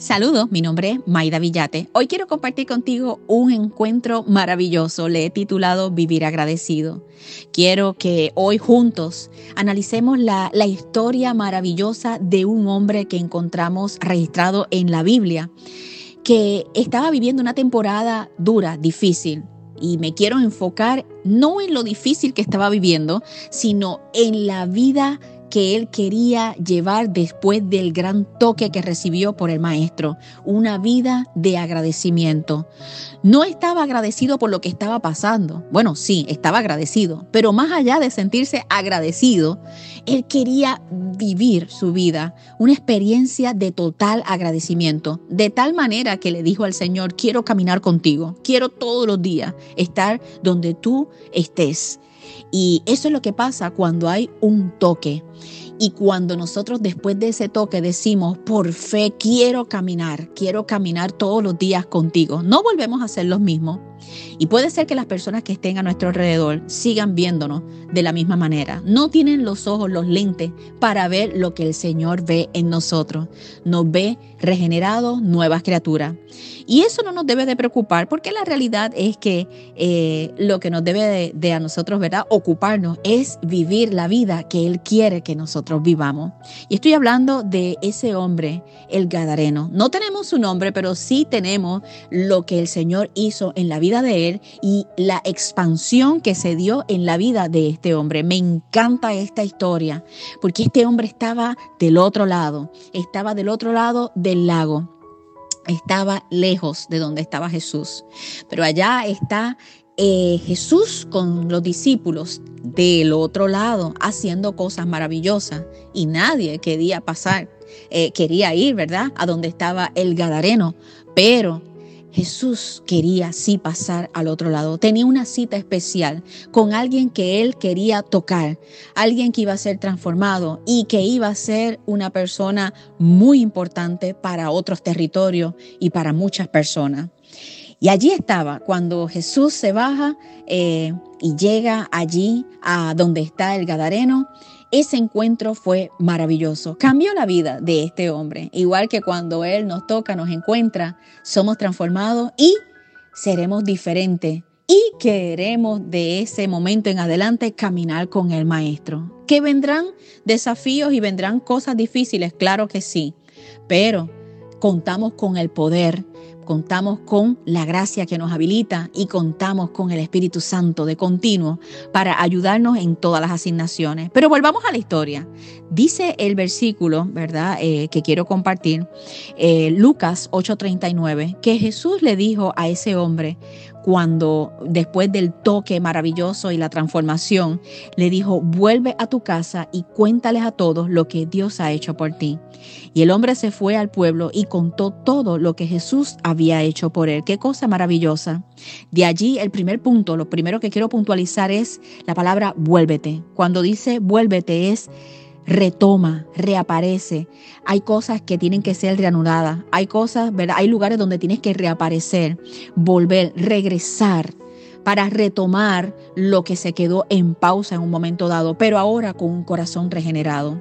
Saludos, mi nombre es Maida Villate. Hoy quiero compartir contigo un encuentro maravilloso. Le he titulado Vivir agradecido. Quiero que hoy juntos analicemos la, la historia maravillosa de un hombre que encontramos registrado en la Biblia, que estaba viviendo una temporada dura, difícil. Y me quiero enfocar no en lo difícil que estaba viviendo, sino en la vida que él quería llevar después del gran toque que recibió por el maestro, una vida de agradecimiento. No estaba agradecido por lo que estaba pasando. Bueno, sí, estaba agradecido, pero más allá de sentirse agradecido, él quería vivir su vida, una experiencia de total agradecimiento, de tal manera que le dijo al Señor, quiero caminar contigo, quiero todos los días estar donde tú estés. Y eso es lo que pasa cuando hay un toque. Y cuando nosotros después de ese toque decimos, por fe quiero caminar, quiero caminar todos los días contigo, no volvemos a ser los mismos. Y puede ser que las personas que estén a nuestro alrededor sigan viéndonos de la misma manera. No tienen los ojos, los lentes para ver lo que el Señor ve en nosotros. Nos ve regenerados, nuevas criaturas. Y eso no nos debe de preocupar porque la realidad es que eh, lo que nos debe de, a nosotros, ¿verdad? Ocuparnos es vivir la vida que Él quiere que nosotros vivamos. Y estoy hablando de ese hombre, el Gadareno. No tenemos su nombre, pero sí tenemos lo que el Señor hizo en la vida de él y la expansión que se dio en la vida de este hombre. Me encanta esta historia porque este hombre estaba del otro lado, estaba del otro lado del lago estaba lejos de donde estaba Jesús. Pero allá está eh, Jesús con los discípulos del otro lado haciendo cosas maravillosas y nadie quería pasar, eh, quería ir, ¿verdad? A donde estaba el Gadareno. Pero Jesús quería sí pasar al otro lado. Tenía una cita especial con alguien que él quería tocar, alguien que iba a ser transformado y que iba a ser una persona muy importante para otros territorios y para muchas personas. Y allí estaba, cuando Jesús se baja eh, y llega allí a donde está el Gadareno, ese encuentro fue maravilloso. Cambió la vida de este hombre. Igual que cuando Él nos toca, nos encuentra, somos transformados y seremos diferentes. Y queremos de ese momento en adelante caminar con el Maestro. ¿Que vendrán desafíos y vendrán cosas difíciles? Claro que sí. Pero contamos con el poder contamos con la gracia que nos habilita y contamos con el Espíritu Santo de continuo para ayudarnos en todas las asignaciones. Pero volvamos a la historia. Dice el versículo, ¿verdad?, eh, que quiero compartir, eh, Lucas 8:39, que Jesús le dijo a ese hombre, cuando después del toque maravilloso y la transformación, le dijo, vuelve a tu casa y cuéntales a todos lo que Dios ha hecho por ti. Y el hombre se fue al pueblo y contó todo lo que Jesús había hecho por él. Qué cosa maravillosa. De allí el primer punto, lo primero que quiero puntualizar es la palabra vuélvete. Cuando dice vuélvete es retoma, reaparece. Hay cosas que tienen que ser reanudadas. Hay cosas, ¿verdad? Hay lugares donde tienes que reaparecer, volver, regresar para retomar lo que se quedó en pausa en un momento dado, pero ahora con un corazón regenerado.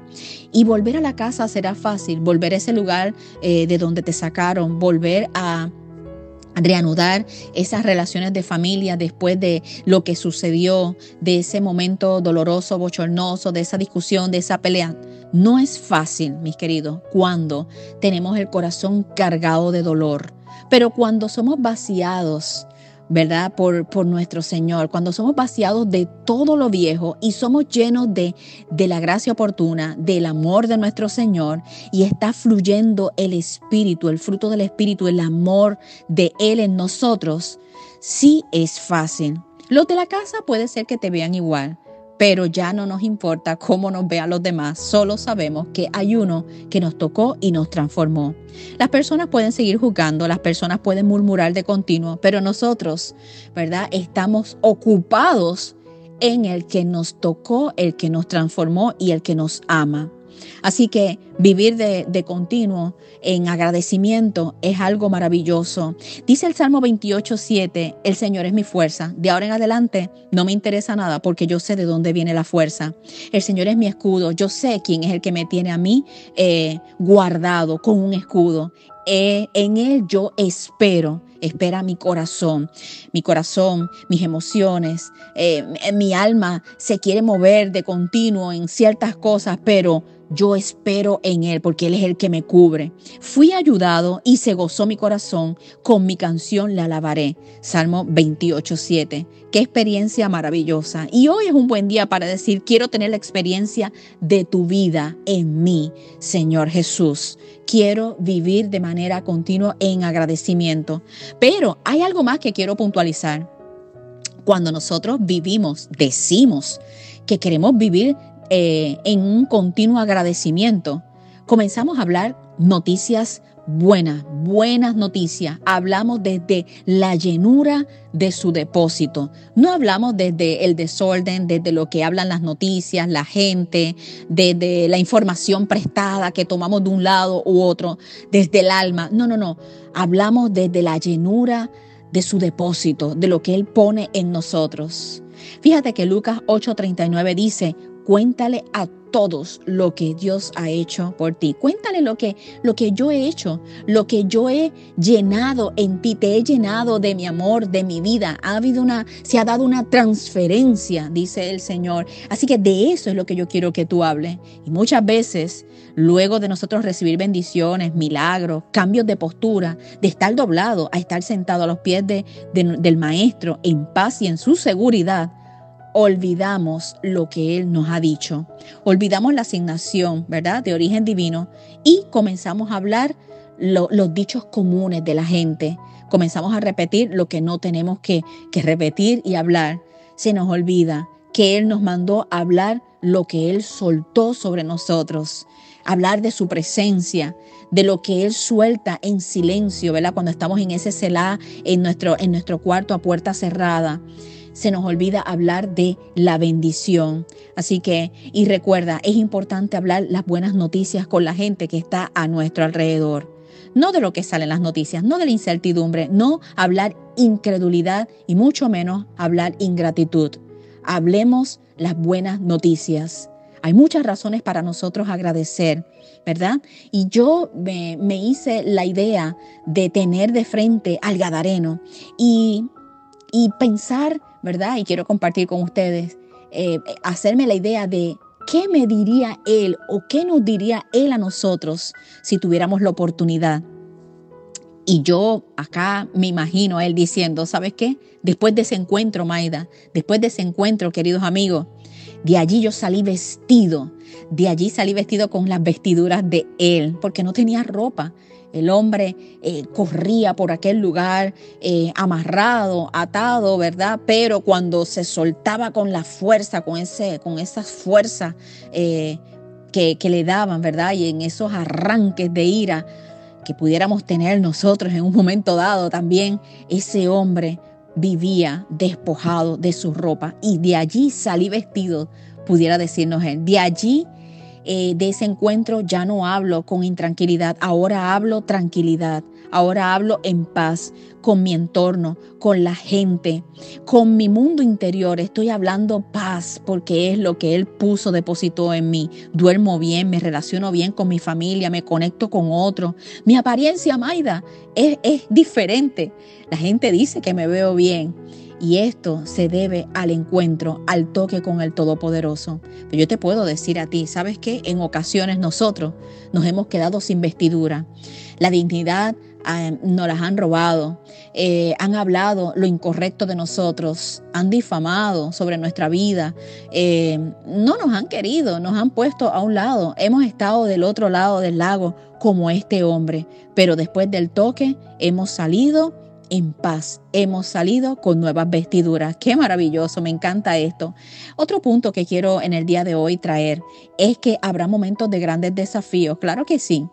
Y volver a la casa será fácil, volver a ese lugar eh, de donde te sacaron, volver a reanudar esas relaciones de familia después de lo que sucedió, de ese momento doloroso, bochornoso, de esa discusión, de esa pelea. No es fácil, mis queridos, cuando tenemos el corazón cargado de dolor, pero cuando somos vaciados ¿verdad? Por, por, nuestro Señor, cuando somos vaciados de todo lo viejo y somos llenos de, de la gracia oportuna, del amor de nuestro Señor y está fluyendo el Espíritu, el fruto del Espíritu, el amor de Él en nosotros, sí es fácil. Los de la casa puede ser que te vean igual, pero ya no nos importa cómo nos vean los demás, solo sabemos que hay uno que nos tocó y nos transformó. Las personas pueden seguir juzgando, las personas pueden murmurar de continuo, pero nosotros, ¿verdad? Estamos ocupados en el que nos tocó, el que nos transformó y el que nos ama. Así que vivir de, de, continuo en agradecimiento es algo maravilloso. Dice el Salmo 28, 7, el Señor es mi fuerza. De ahora en adelante no me interesa nada porque yo sé de dónde viene la fuerza. El Señor es mi escudo. Yo sé quién es el que me tiene a mí eh, guardado con un escudo. Eh, en Él yo espero espera mi corazón, mi corazón, mis emociones, eh, mi alma se quiere mover de continuo en ciertas cosas, pero yo espero en Él porque Él es el que me cubre. Fui ayudado y se gozó mi corazón. Con mi canción le alabaré. Salmo 28, 7. Qué experiencia maravillosa. Y hoy es un buen día para decir, quiero tener la experiencia de tu vida en mí, Señor Jesús. Quiero vivir de manera continua en agradecimiento. Pero hay algo más que quiero puntualizar. Cuando nosotros vivimos, decimos que queremos vivir eh, en un continuo agradecimiento, comenzamos a hablar noticias buenas, buenas noticias. Hablamos desde la llenura de su depósito. No hablamos desde el desorden, desde lo que hablan las noticias, la gente, desde la información prestada que tomamos de un lado u otro, desde el alma. No, no, no. Hablamos desde la llenura de su depósito, de lo que Él pone en nosotros. Fíjate que Lucas 8:39 dice, Cuéntale a todos lo que Dios ha hecho por ti. Cuéntale lo que, lo que yo he hecho, lo que yo he llenado en ti. Te he llenado de mi amor, de mi vida. Ha habido una, se ha dado una transferencia, dice el Señor. Así que de eso es lo que yo quiero que tú hables. Y muchas veces, luego de nosotros recibir bendiciones, milagros, cambios de postura, de estar doblado a estar sentado a los pies de, del Maestro en paz y en su seguridad, olvidamos lo que Él nos ha dicho. Olvidamos la asignación, ¿verdad?, de origen divino y comenzamos a hablar los dichos comunes de la gente. Comenzamos a repetir lo que no tenemos que, que repetir y hablar. Se nos olvida que Él nos mandó hablar lo que Él soltó sobre nosotros, hablar de su presencia, de lo que Él suelta en silencio, ¿verdad? Cuando estamos en ese celá, en nuestro, en nuestro cuarto a puerta cerrada se nos olvida hablar de la bendición. Así que, y recuerda, es importante hablar las buenas noticias con la gente que está a nuestro alrededor. No de lo que sale en las noticias, no de la incertidumbre, no hablar incredulidad y mucho menos hablar ingratitud. Hablemos las buenas noticias. Hay muchas razones para nosotros agradecer, ¿verdad? Y yo me, me, hice la idea de tener de frente al Gadareno y, y pensar ¿verdad? Y quiero compartir con ustedes, eh, hacerme la idea de qué me diría Él o qué nos diría Él a nosotros si tuviéramos la oportunidad. Y yo acá me imagino a Él diciendo, ¿sabes qué? Después de ese encuentro, Maida, después de ese encuentro, queridos amigos, de allí yo salí vestido, de allí salí vestido con las vestiduras de Él, porque no tenía ropa. El hombre eh, corría por aquel lugar eh, amarrado, atado, ¿verdad? Pero cuando se soltaba con la fuerza, con, ese, con esas fuerzas eh, que, que le daban, ¿verdad? Y en esos arranques de ira que pudiéramos tener nosotros en un momento dado también, ese hombre vivía despojado de su ropa y de allí salí vestido, pudiera decirnos él. De allí eh, de ese encuentro ya no hablo con intranquilidad, ahora hablo tranquilidad, ahora hablo en paz con mi entorno, con la gente, con mi mundo interior. Estoy hablando paz porque es lo que Él puso, depositó en mí. Duermo bien, me relaciono bien con mi familia, me conecto con otros. Mi apariencia, Maida, es, es diferente. La gente dice que me veo bien y esto se debe al encuentro, al toque con el Todopoderoso. Pero yo te puedo decir a ti, ¿sabes qué? En ocasiones nosotros nos hemos quedado sin vestidura. La dignidad ah, nos las han robado, eh, han hablado lo incorrecto de nosotros, han difamado sobre nuestra vida, eh, no nos han querido, nos han puesto a un lado, hemos estado del otro lado del lago como este hombre, pero después del toque hemos salido en paz. Hemos salido con nuevas vestiduras. Qué maravilloso, me encanta esto. Otro punto que quiero en el día de hoy traer es que habrá momentos de grandes desafíos. Claro que sí.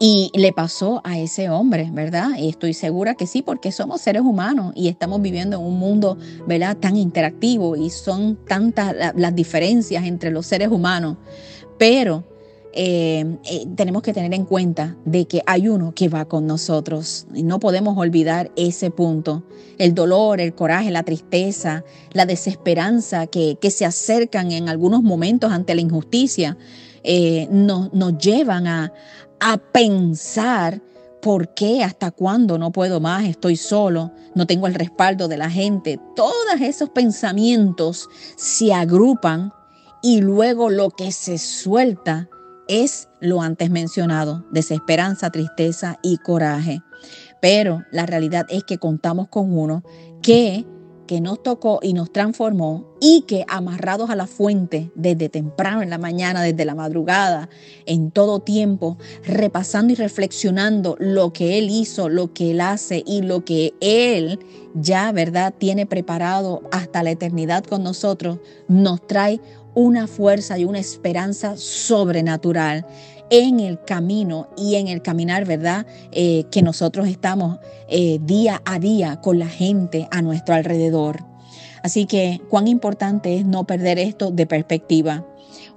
Y le pasó a ese hombre, ¿verdad? Y estoy segura que sí, porque somos seres humanos y estamos viviendo en un mundo, ¿verdad? Tan interactivo y son tantas las diferencias entre los seres humanos. pero eh, eh, tenemos que tener en cuenta de que hay uno que va con nosotros no podemos olvidar ese punto. El dolor, el coraje, la tristeza, la desesperanza que, se acercan en algunos momentos ante la injusticia eh, nos, llevan a pensar ¿Por qué? ¿Hasta cuándo no puedo más? Estoy solo, no tengo el respaldo de la gente. Todos esos pensamientos se agrupan y luego lo que se suelta es lo antes mencionado, desesperanza, tristeza y coraje. Pero la realidad es que contamos con uno que que nos tocó y nos transformó y que amarrados a la fuente desde temprano en la mañana, desde la madrugada, en todo tiempo, repasando y reflexionando lo que Él hizo, lo que Él hace y lo que Él ya, ¿verdad?, tiene preparado hasta la eternidad con nosotros, nos trae una fuerza y una esperanza sobrenatural en el camino y en el caminar, ¿verdad? Eh, que nosotros estamos eh, día a día con la gente a nuestro alrededor. Así que cuán importante es no perder esto de perspectiva.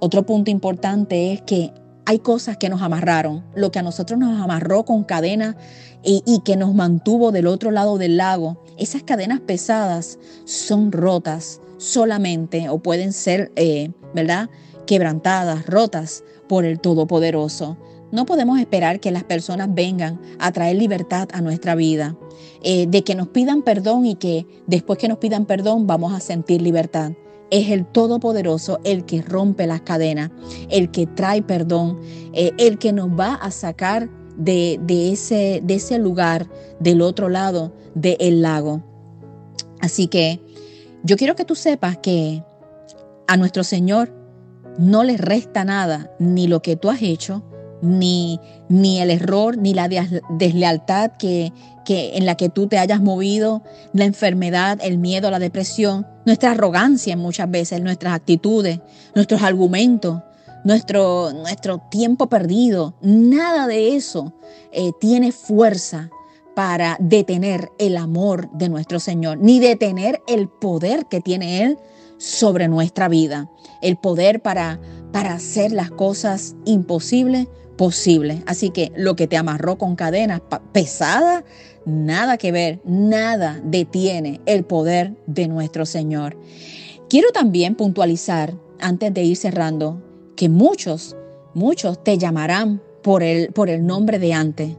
Otro punto importante es que hay cosas que nos amarraron, lo que a nosotros nos amarró con cadenas y, que nos mantuvo del otro lado del lago. Esas cadenas pesadas son rotas solamente o pueden ser, eh, ¿verdad? Quebrantadas, rotas por el Todopoderoso. No podemos esperar que las personas vengan a traer libertad a nuestra vida, eh, de que nos pidan perdón y que después que nos pidan perdón vamos a sentir libertad. Es el Todopoderoso el que rompe las cadenas, el que trae perdón, eh, el que nos va a sacar de, ese, de ese lugar del otro lado del lago. Así que yo quiero que tú sepas que a nuestro Señor no le resta nada, ni lo que tú has hecho, ni, ni el error, ni la deslealtad que, que, en la que tú te hayas movido, la enfermedad, el miedo, la depresión, nuestra arrogancia muchas veces, nuestras actitudes, nuestros argumentos, nuestro, nuestro tiempo perdido. Nada de eso eh, tiene fuerza para detener el amor de nuestro Señor, ni detener el poder que tiene Él sobre nuestra vida, el poder para, para hacer las cosas imposibles posibles. Así que lo que te amarró con cadenas pesadas, nada que ver, nada detiene el poder de nuestro Señor. Quiero también puntualizar, antes de ir cerrando, que muchos, muchos te llamarán por el, por el nombre de antes,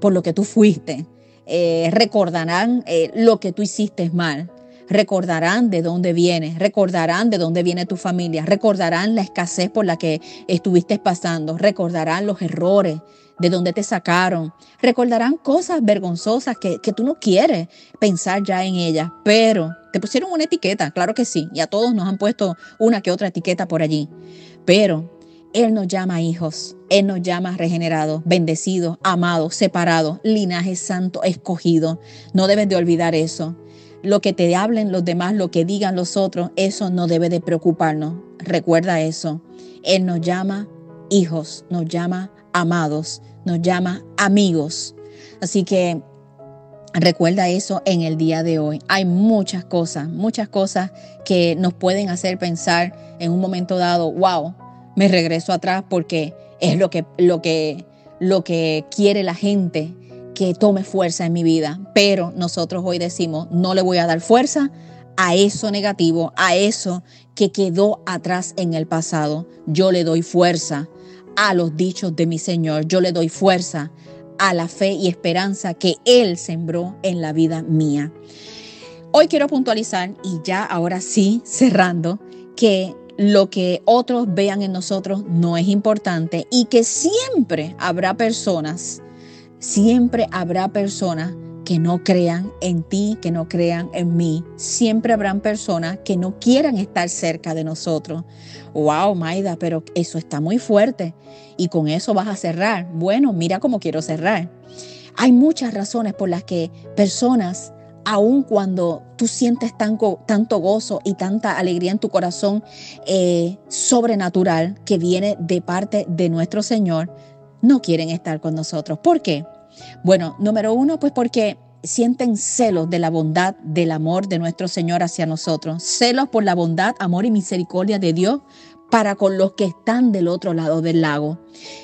por lo que tú fuiste. Eh, recordarán eh, lo que tú hiciste mal. Recordarán de dónde vienes, recordarán de dónde viene tu familia, recordarán la escasez por la que estuviste pasando, recordarán los errores, de dónde te sacaron, recordarán cosas vergonzosas que, que tú no quieres pensar ya en ellas, pero te pusieron una etiqueta, claro que sí, y a todos nos han puesto una que otra etiqueta por allí, pero él nos llama hijos, Él nos llama regenerados, bendecidos, amados, separados, linaje santo, escogido. No debes de olvidar eso. Lo que te hablen los demás, lo que digan los otros, eso no debe de preocuparnos. Recuerda eso. Él nos llama hijos, nos llama amados, nos llama amigos. Así que recuerda eso en el día de hoy. Hay muchas cosas, muchas cosas que nos pueden hacer pensar en un momento dado, wow, me regreso atrás porque es lo que, lo que, lo que quiere la gente que tome fuerza en mi vida. Pero nosotros hoy decimos, no le voy a dar fuerza a eso negativo, a eso que quedó atrás en el pasado. Yo le doy fuerza a los dichos de mi Señor. Yo le doy fuerza a la fe y esperanza que Él sembró en la vida mía. Hoy quiero puntualizar, y ya ahora sí cerrando, que lo que otros vean en nosotros no es importante y que siempre habrá personas Siempre habrá personas que no crean en ti, que no crean en mí. Siempre habrán personas que no quieran estar cerca de nosotros. Wow, Maida, pero eso está muy fuerte. Y con eso vas a cerrar. Bueno, mira cómo quiero cerrar. Hay muchas razones por las que personas, aun cuando tú sientes tanto, gozo y tanta alegría en tu corazón eh, sobrenatural que viene de parte de nuestro Señor, no quieren estar con nosotros. ¿Por qué? Bueno, número uno, pues porque sienten celos de la bondad, del amor de nuestro Señor hacia nosotros. Celos por la bondad, amor y misericordia de Dios para con los que están del otro lado del lago.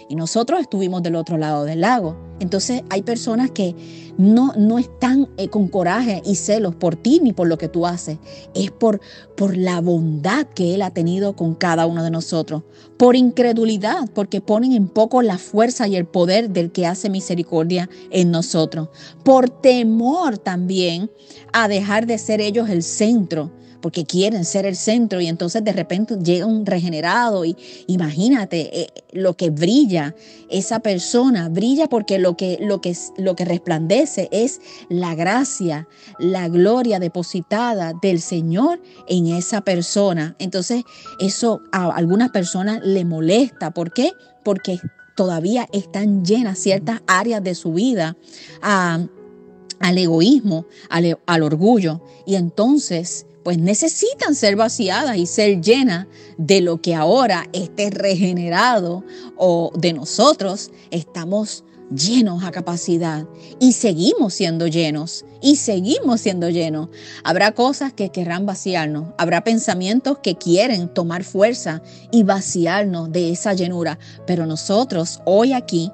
Y nosotros estuvimos del otro lado del lago. Entonces hay personas que no, no están eh, con coraje y celos por ti ni por lo que tú haces. Es por, por la bondad que Él ha tenido con cada uno de nosotros. Por incredulidad, porque ponen en poco la fuerza y el poder del que hace misericordia en nosotros. Por temor también a dejar de ser ellos el centro porque quieren ser el centro y entonces de repente llega un regenerado y imagínate eh, lo que brilla esa persona, brilla porque lo que, lo, que, lo que resplandece es la gracia, la gloria depositada del Señor en esa persona. Entonces eso a algunas personas le molesta. ¿Por qué? Porque todavía están llenas ciertas áreas de su vida al egoísmo, al, al orgullo. Y entonces pues necesitan ser vaciadas y ser llenas de lo que ahora esté regenerado o de nosotros estamos llenos a capacidad y seguimos siendo llenos y seguimos siendo llenos. Habrá cosas que querrán vaciarnos, habrá pensamientos que quieren tomar fuerza y vaciarnos de esa llenura, pero nosotros hoy aquí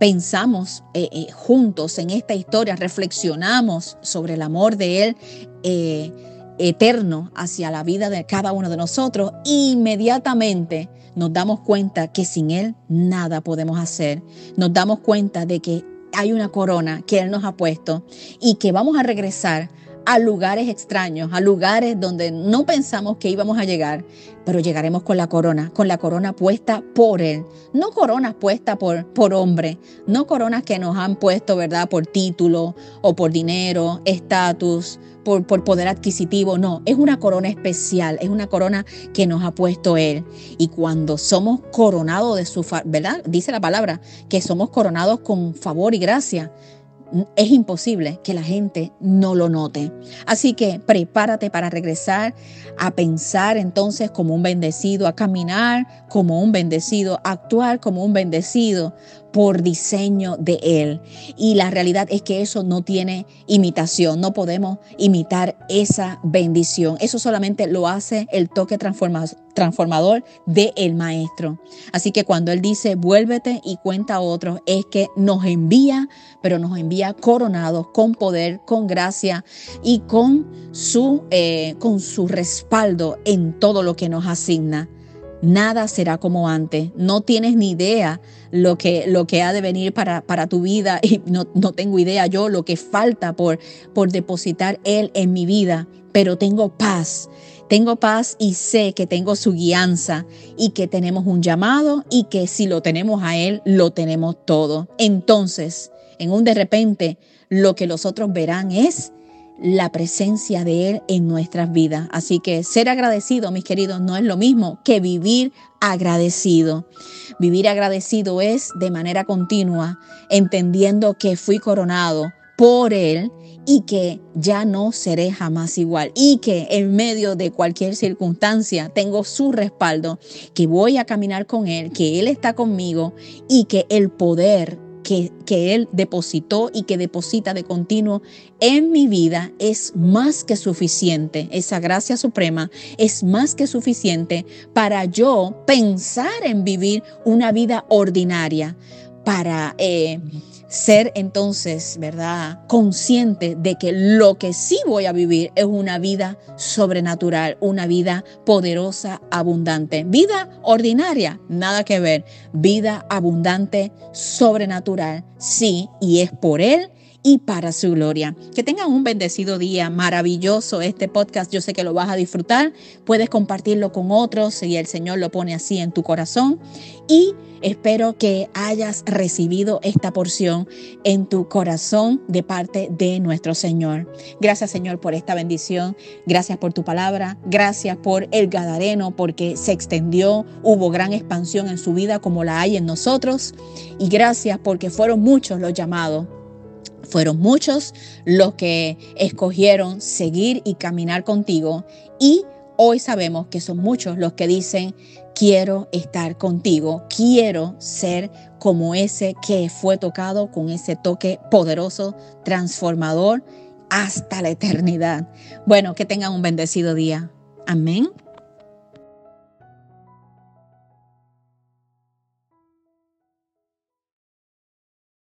pensamos eh, eh, juntos en esta historia, reflexionamos sobre el amor de Él. Eh, eterno hacia la vida de cada uno de nosotros, inmediatamente nos damos cuenta que sin Él nada podemos hacer. Nos damos cuenta de que hay una corona que Él nos ha puesto y que vamos a regresar a lugares extraños, a lugares donde no pensamos que íbamos a llegar, pero llegaremos con la corona, con la corona puesta por Él. No coronas puestas por, por hombre, no coronas que nos han puesto, ¿verdad?, por título o por dinero, estatus, por, por, poder adquisitivo, no, es una corona especial, es una corona que nos ha puesto Él. Y cuando somos coronados de su, ¿verdad? Dice la palabra, que somos coronados con favor y gracia es imposible que la gente no lo note. Así que prepárate para regresar a pensar entonces como un bendecido, a caminar como un bendecido, a actuar como un bendecido, por diseño de Él. Y la realidad es que eso no tiene imitación, no podemos imitar esa bendición. Eso solamente lo hace el toque transformador del el Maestro. Así que cuando Él dice, vuélvete y cuenta a otros, es que nos envía, pero nos envía coronados con poder, con gracia y con su, eh, con su respaldo en todo lo que nos asigna nada será como antes. No tienes ni idea lo que, lo que ha de venir para, para tu vida y no, no, tengo idea yo lo que falta por, por depositar Él en mi vida, pero tengo paz. Tengo paz y sé que tengo su guianza y que tenemos un llamado y que si lo tenemos a Él, lo tenemos todo. Entonces, en un de repente, lo que los otros verán es la presencia de Él en nuestras vidas. Así que ser agradecido, mis queridos, no es lo mismo que vivir agradecido. Vivir agradecido es de manera continua, entendiendo que fui coronado por Él y que ya no seré jamás igual y que en medio de cualquier circunstancia tengo su respaldo, que voy a caminar con Él, que Él está conmigo y que el poder que, Él depositó y que deposita de continuo en mi vida es más que suficiente. Esa gracia suprema es más que suficiente para yo pensar en vivir una vida ordinaria, para... Eh, ser entonces, ¿verdad? Consciente de que lo que sí voy a vivir es una vida sobrenatural, una vida poderosa, abundante. Vida ordinaria, nada que ver. Vida abundante, sobrenatural, sí, y es por Él y para su gloria. Que tengan un bendecido día, maravilloso este podcast. Yo sé que lo vas a disfrutar. Puedes compartirlo con otros si el Señor lo pone así en tu corazón. Y espero que hayas recibido esta porción en tu corazón de parte de nuestro Señor. Gracias Señor por esta bendición. Gracias por tu palabra. Gracias por el Gadareno porque se extendió. Hubo gran expansión en su vida como la hay en nosotros. Y gracias porque fueron muchos los llamados fueron muchos los que escogieron seguir y caminar contigo y hoy sabemos que son muchos los que dicen, quiero estar contigo, quiero ser como ese que fue tocado con ese toque poderoso, transformador hasta la eternidad. Bueno, que tengan un bendecido día. Amén.